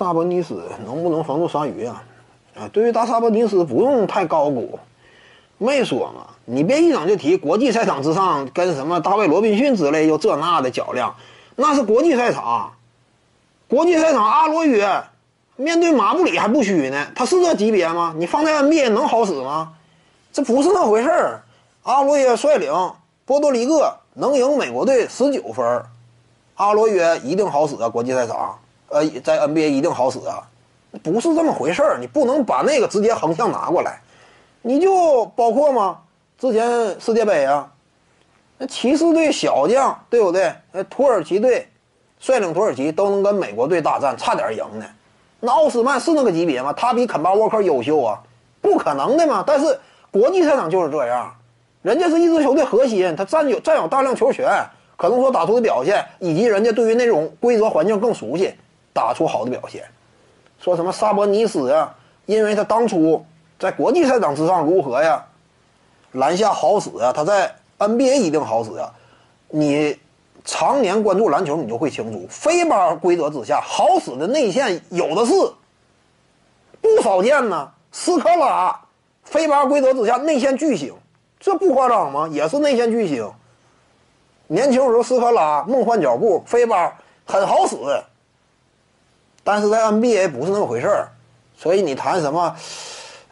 萨博尼斯能不能防住鲨鱼啊？啊，对于大萨博尼斯不用太高估，没说嘛。你别一整就提国际赛场之上跟什么大卫罗宾逊之类又这那的较量，那是国际赛场。国际赛场阿罗约面对马布里还不虚呢，他是这级别吗？你放在 NBA 能好使吗？这不是那回事儿。阿罗约率领波多黎各能赢美国队十九分，阿罗约一定好使啊！国际赛场。呃，在 NBA 一定好使啊，不是这么回事儿，你不能把那个直接横向拿过来，你就包括吗？之前世界杯啊，那骑士队小将对不对？呃，土耳其队率领土耳其都能跟美国队大战，差点赢呢。那奥斯曼是那个级别吗？他比肯巴沃克优秀啊？不可能的嘛！但是国际赛场就是这样，人家是一支球队核心，他占有占有大量球权，可能说打出的表现，以及人家对于那种规则环境更熟悉。打出好的表现，说什么萨博尼斯呀？因为他当初在国际赛场之上如何呀？篮下好使啊，他在 NBA 一定好使啊。你常年关注篮球，你就会清楚，非巴规则之下好使的内线有的是，不少见呢。斯科拉，非巴规则之下内线巨星，这不夸张吗？也是内线巨星。年轻时候斯科拉梦幻脚步，非巴很好使。但是在 NBA 不是那么回事儿，所以你谈什么，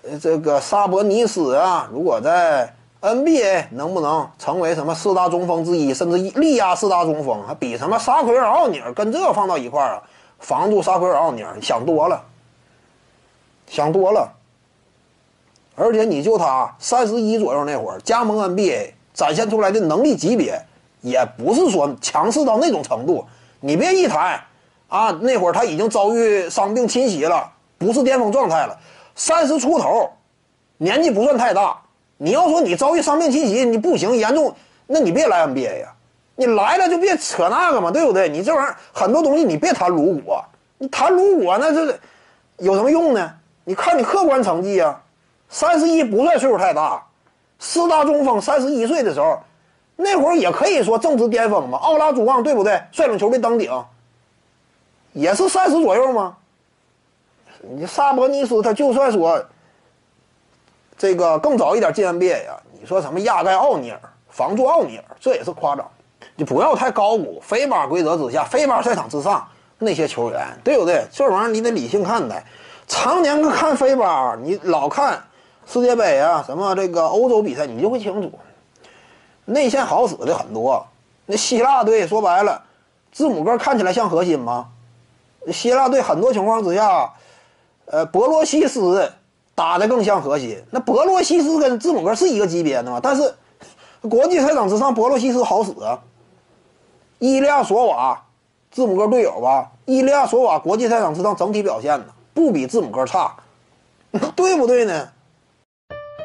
呃，这个萨博尼斯啊，如果在 NBA 能不能成为什么四大中锋之一，甚至力压四大中锋，还比什么沙奎尔奥尼尔跟这放到一块儿啊，防住沙奎尔奥尼尔，想多了，想多了。而且你就他三十一左右那会儿加盟 NBA 展现出来的能力级别，也不是说强势到那种程度，你别一谈。啊，那会儿他已经遭遇伤病侵袭了，不是巅峰状态了。三十出头，年纪不算太大。你要说你遭遇伤病侵袭，你不行严重，那你别来 NBA 呀。你来了就别扯那个嘛，对不对？你这玩意儿很多东西你别谈如果，你谈如果那是有什么用呢？你看你客观成绩啊，三十一不算岁数太大，四大中锋三十一岁的时候，那会儿也可以说正值巅峰嘛。奥拉朱旺对不对？率领球队登顶。也是三十左右吗？你萨博尼斯他就算说这个更早一点进 NBA 呀，你说什么压盖奥尼尔、防住奥尼尔，这也是夸张。你不要太高估非巴规则之下、非巴赛场之上那些球员，对不对？这玩意儿你得理性看待。常年看非巴，你老看世界杯啊，什么这个欧洲比赛，你就会清楚，内线好使的很多。那希腊队说白了，字母哥看起来像核心吗？希腊队很多情况之下，呃，博洛西斯打的更像核心。那博洛西斯跟字母哥是一个级别的吗？但是国际赛场之上，博洛西斯好使啊。伊利亚索瓦，字母哥队友吧？伊利亚索瓦国际赛场之上整体表现呢，不比字母哥差，对不对呢？